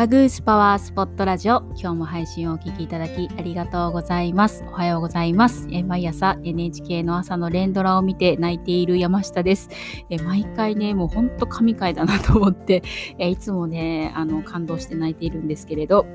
バグースパワースポットラジオ。今日も配信をお聞きいただきありがとうございます。おはようございます。え毎朝 NHK の朝の連ドラを見て泣いている山下です。え毎回ねもうほんと神回だなと思ってえいつもねあの感動して泣いているんですけれど。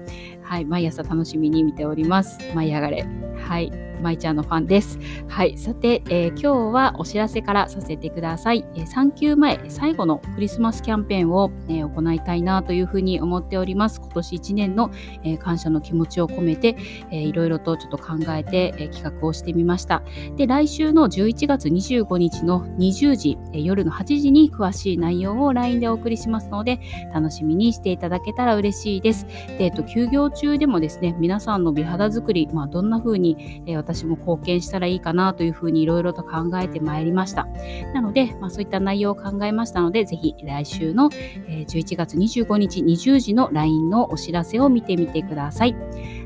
はい毎朝楽しみに見ております。舞い上がれ。はい。舞ちゃんのファンです。はい。さて、えー、今日はお知らせからさせてください。えー、3級前、最後のクリスマスキャンペーンを、えー、行いたいなというふうに思っております。今年1年の、えー、感謝の気持ちを込めて、えー、いろいろとちょっと考えて、えー、企画をしてみました。で、来週の11月25日の20時、えー、夜の8時に詳しい内容を LINE でお送りしますので、楽しみにしていただけたら嬉しいです。で、えっと、休業中でもですね、皆さんの美肌作り、まあ、どんな風に、えー、私私も貢献したらいいかなというふうにいろいろと考えてまいりました。なので、まあ、そういった内容を考えましたので、ぜひ来週の11月25日20時の LINE のお知らせを見てみてください。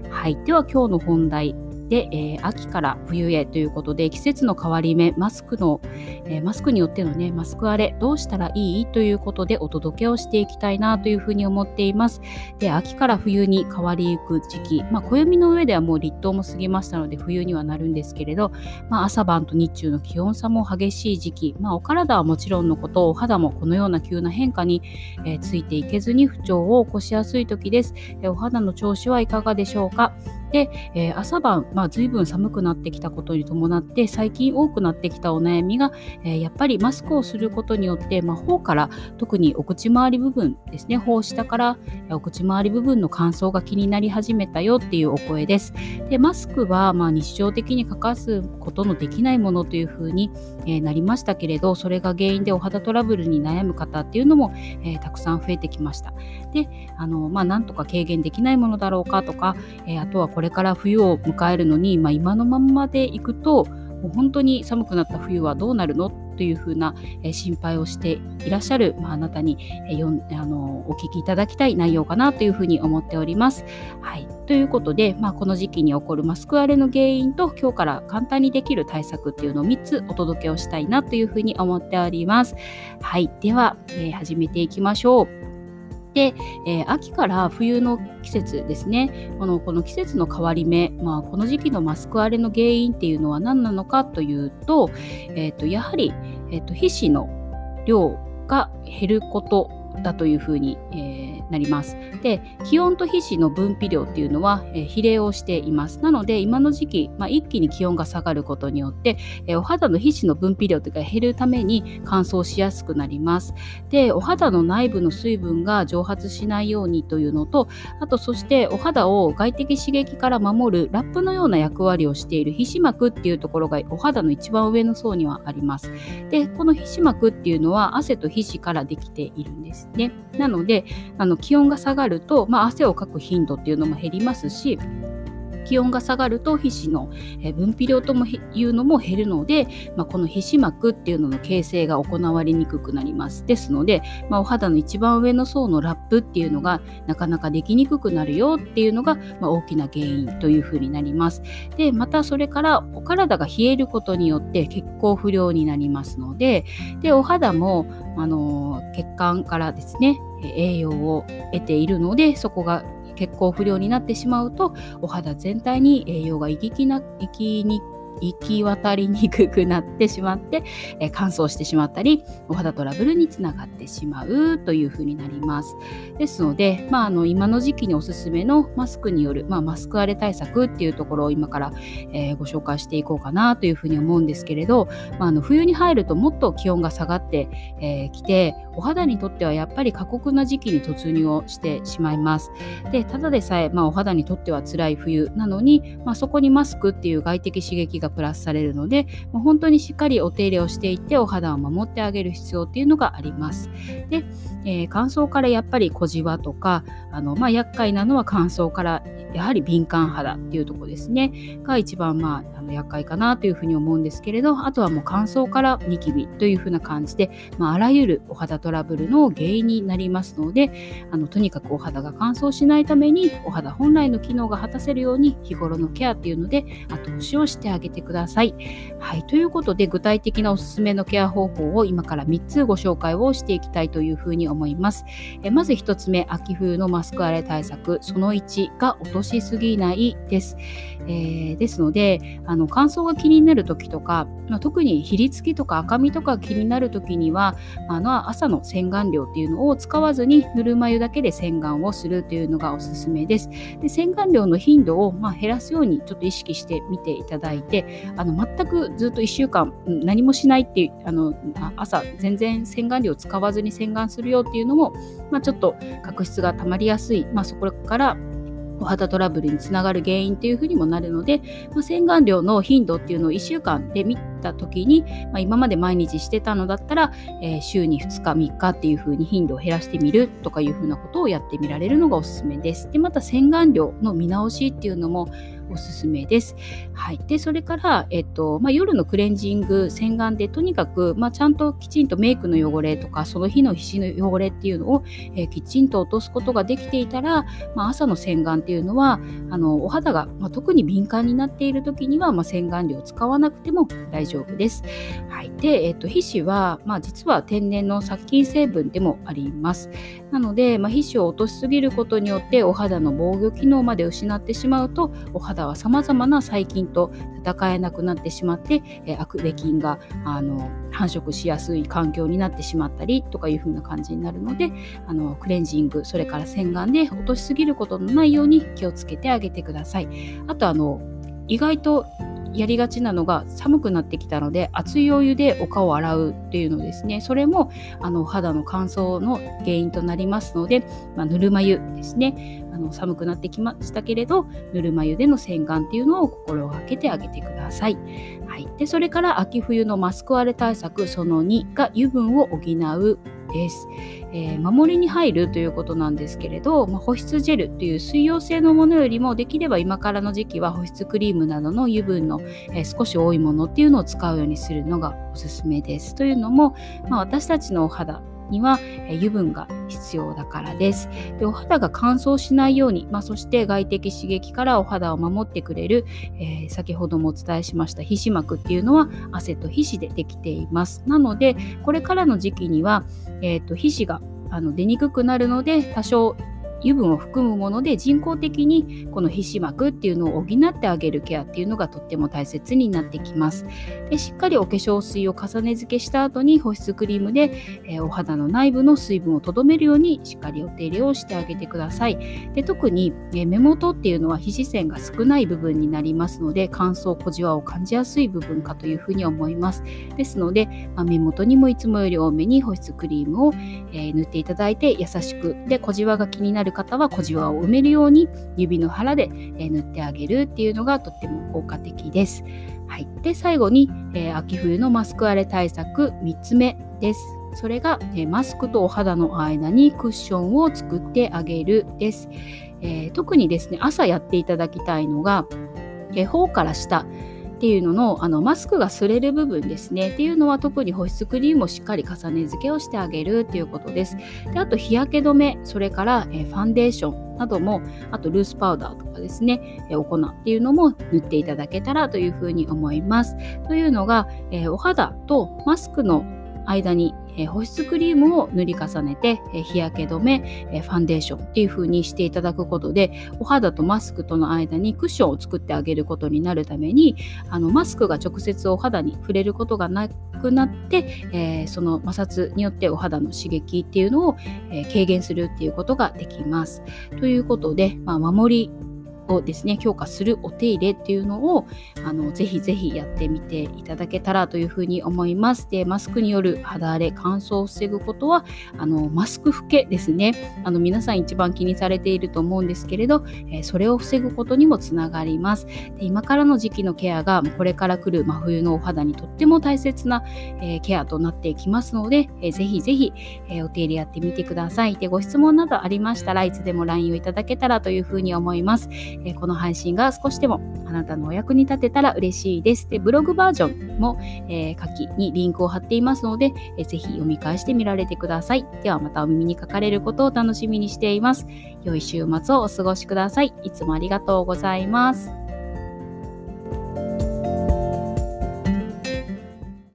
はい。では今日の本題で、えー、秋から冬へということで季節の変わり目マスクの、えー、マスクによってのねマスク荒れどうしたらいい？ということでお届けをしていきたいなというふうに思っています。で秋から冬に変わりゆく時期まあ暦の上ではもう立冬も過ぎましたので冬にはなるんですけれど、まあ、朝晩と日中の気温差も激しい時期、まあ、お体はもちろんのことお肌もこのような急な変化に、えー、ついていけずに不調を起こしやすい時です、えお肌の調子はいかがでしょうか？で、えー、朝晩、まあ、随分寒くなってきたことに伴って最近多くなってきたお悩みが、えー、やっぱりマスクをすることによって、まあ、頬から特にお口周り部分ですね頬下からお口周り部分の乾燥が気になり始めたよっていうお声です。でマスクは、まあ、日常的に欠かすことのできないものというふうに、えー、なりましたけれどそれが原因でお肌トラブルに悩む方っていうのも、えー、たくさん増えてきました。であの、まあ、なんとか軽減できないものだろうかとか、えー、あとはこれから冬を迎えるのに、まあ、今のままでいくともう本当に寒くなった冬はどうなるのというふうな、え心配をしていらっしゃる、まあ、あなたに、えよんあのお聞きいただきたい内容かなというふうに思っております。はい、ということで、まあ、この時期に起こるマスク荒れの原因と今日から簡単にできる対策っていうのを3つお届けをしたいなというふうに思っております。はい、では、えー、始めていきましょう。で、えー、秋から冬の季節ですね。このこの季節の変わり目、まあ、この時期のマスク荒れの原因っていうのは何なのかというと,、えーと、やはり、えーと皮脂の量が減ることだというふうに、えー、なります。で気温と皮脂の分泌量っていうのは、えー、比例をしています。なので今の時期、まあ、一気に気温が下がることによって、えー、お肌の皮脂の分泌量というか減るために乾燥しやすくなります。でお肌の内部の水分が蒸発しないようにというのとあとそしてお肌を外的刺激から守るラップのような役割をしている皮脂膜っていうところがお肌の一番上の層にはあります。でこの皮脂膜っていうのは汗と皮脂からできているんです。ね。なのであの気温が下がると、まあ、汗をかく頻度っていうのも減りますし気温が下がると皮脂の分泌量ともいうのも減るので、まあ、この皮脂膜っていうのの形成が行われにくくなります。ですので、まあ、お肌の一番上の層のラップっていうのがなかなかできにくくなるよっていうのが、まあ、大きな原因というふうになります。で、またそれからお体が冷えることによって血行不良になりますので、で、お肌も、あの血管からですね、栄養を得ているのでそこが血行不良になってしまうとお肌全体に栄養が行きな行きに行き渡りにくくなってしまって、えー、乾燥してしまったりお肌トラブルにつながってしまうというふうになります。ですので、まあ、あの今の時期におすすめのマスクによる、まあ、マスク荒れ対策っていうところを今から、えー、ご紹介していこうかなというふうに思うんですけれど、まあ、あの冬に入るともっと気温が下がってき、えー、てお肌にとってはやっぱり過酷な時期に突入をしてしまいますでただでさえ、まあ、お肌にとっては辛い冬なのに、まあ、そこにマスクっていう外的刺激がプラスされるのでもう本当にしっかりお手入れをしていってお肌を守ってあげる必要っていうのがあります。で、えー、乾燥からやっぱり小じわとかあの、まあ、厄介なのは乾燥からやはり敏感肌っていうとこですねが一番まああの厄介かなというふうに思うんですけれどあとはもう乾燥からニキビというふうな感じで、まあ、あらゆるお肌トトラブルの原因になりますのであのとにかくお肌が乾燥しないためにお肌本来の機能が果たせるように日頃のケアっていうので後押しをしてあげげてください。はい、ということで具体的なおすすめのケア方法を今から3つご紹介をしていきたいというふうに思います。えまず1つ目、秋冬のマスク荒れ対策、その1が落としすぎないです。えー、ですのであの乾燥が気になる時とか、まあ、特にひりつきとか赤みとか気になる時には、あの朝の洗顔料っていうのを使わずにぬるま湯だけで洗顔をするというのがおすすめです。で洗顔料の頻度を、まあ、減らすようにちょっと意識してみていただいてあの全くずっと1週間何もしないっていうあの朝全然洗顔料を使わずに洗顔するよっていうのも、まあ、ちょっと角質が溜まりやすい、まあ、そこからお肌トラブルにつながる原因っていうふうにもなるので、まあ、洗顔料の頻度っていうのを1週間でった時に、まあ、今まで毎日してたのだったら、えー、週に2日3日っていうふうに頻度を減らしてみるとかいうふうなことをやってみられるのがおすすめです。でまた洗顔料の見直しっていうのもおすすめです。はい、でそれから、えっとまあ、夜のクレンジング洗顔でとにかく、まあ、ちゃんときちんとメイクの汚れとかその日の皮脂の汚れっていうのを、えー、きちんと落とすことができていたら、まあ、朝の洗顔っていうのはあのお肌が、まあ、特に敏感になっている時には、まあ、洗顔料を使わなくても大丈夫です。はい、で、えっと、皮脂は、まあ、実は天然の殺菌成分でもあります。なので、まあ、皮脂を落としすぎることによってお肌の防御機能まで失ってしまうとお肌は様々な細菌と戦えなくなってしまって、えー、アクレ菌があの繁殖しやすい環境になってしまったりとかいう風な感じになるのであのクレンジングそれから洗顔で落としすぎることのないように気をつけてあげてください。あとあの意外とやりがちなのが寒くなってきたので熱いお湯でお顔を洗うっていうのですねそれもあの肌の乾燥の原因となりますので、まあ、ぬるま湯ですねの寒くなってきましたけれどぬるま湯での洗顔っていうのを心がけてあげてください。はい、でそれから秋冬のマスク荒れ対策その2が油分を補うです、えー、守りに入るということなんですけれど、まあ、保湿ジェルという水溶性のものよりもできれば今からの時期は保湿クリームなどの油分の、えー、少し多いものっていうのを使うようにするのがおすすめです。というのも、まあ、私たちのお肌には油分が必要だからです。でお肌が乾燥しないように、まあ、そして外的刺激からお肌を守ってくれる、えー、先ほどもお伝えしました皮脂膜っていうのは汗と皮脂でできています。なのでこれからの時期には、えーと、皮脂があの出にくくなるので多少油分を含むもので人工的にこの皮脂膜っていうのを補ってあげるケアっていうのがとっても大切になってきます。でしっかりお化粧水を重ね付けした後に保湿クリームで、えー、お肌の内部の水分をとどめるようにしっかりお手入れをしてあげてください。で特に、えー、目元っていうのは皮脂腺が少ない部分になりますので乾燥小じわを感じやすい部分かというふうに思います。ですので、まあ、目元にもいつもより多めに保湿クリームを、えー、塗っていただいて優しくで小じわが気になるる方は小じわを埋めるように指の腹で、え塗ってあげるっていうのがとっても効果的です。はい、で最後に、えー、秋冬のマスク荒れ対策3つ目です。それが、えマスクとお肌の間にクッションを作ってあげるです。えー、特にですね朝やっていただきたいのが、え頬から下っていうののあのマスクが擦れる部分ですねっていうのは特に保湿クリームをしっかり重ね付けをしてあげるっていうことです。であと日焼け止めそれから、えファンデーションなどもあとルースパウダーとかですね、えお粉っていうのも塗っていただけたらというふうに思います。というのが、えお肌とマスクの間にえ保湿クリームを塗り重ねて、え日焼け止め、えファンデーションっていう風にしていただくことでお肌とマスクとの間にクッションを作ってあげることになるためにあのマスクが直接お肌に触れることがなくなって、えー、その摩擦によってお肌の刺激っていうのを、え、軽減するっていうことができます。ということで、まあ、守りをですね強化するお手入れっていうのをあのぜひぜひやってみていただけたらというふうに思います。でマスクによる肌荒れ乾燥を防ぐことはあのマスク老けですねあの皆さん一番気にされていると思うんですけれど、え、それを防ぐことにもつながります。で今からの時期のケアがこれから来る真冬のお肌にとっても大切な、え、ケアとなっていきますので、えー、ぜひぜひ、えお手入れやってみてください。でご質問などありましたらいつでも LINE をいただけたらというふうに思います。えこの配信が少しでもあなたのお役に立てたら嬉しいです。でブログバージョンも、えー、書きにリンクを貼っていますので、えー、ぜひ読み返してみられてください。ではまたお耳にかかれることを楽しみにしています。良い週末をお過ごしください。いつもありがとうございます。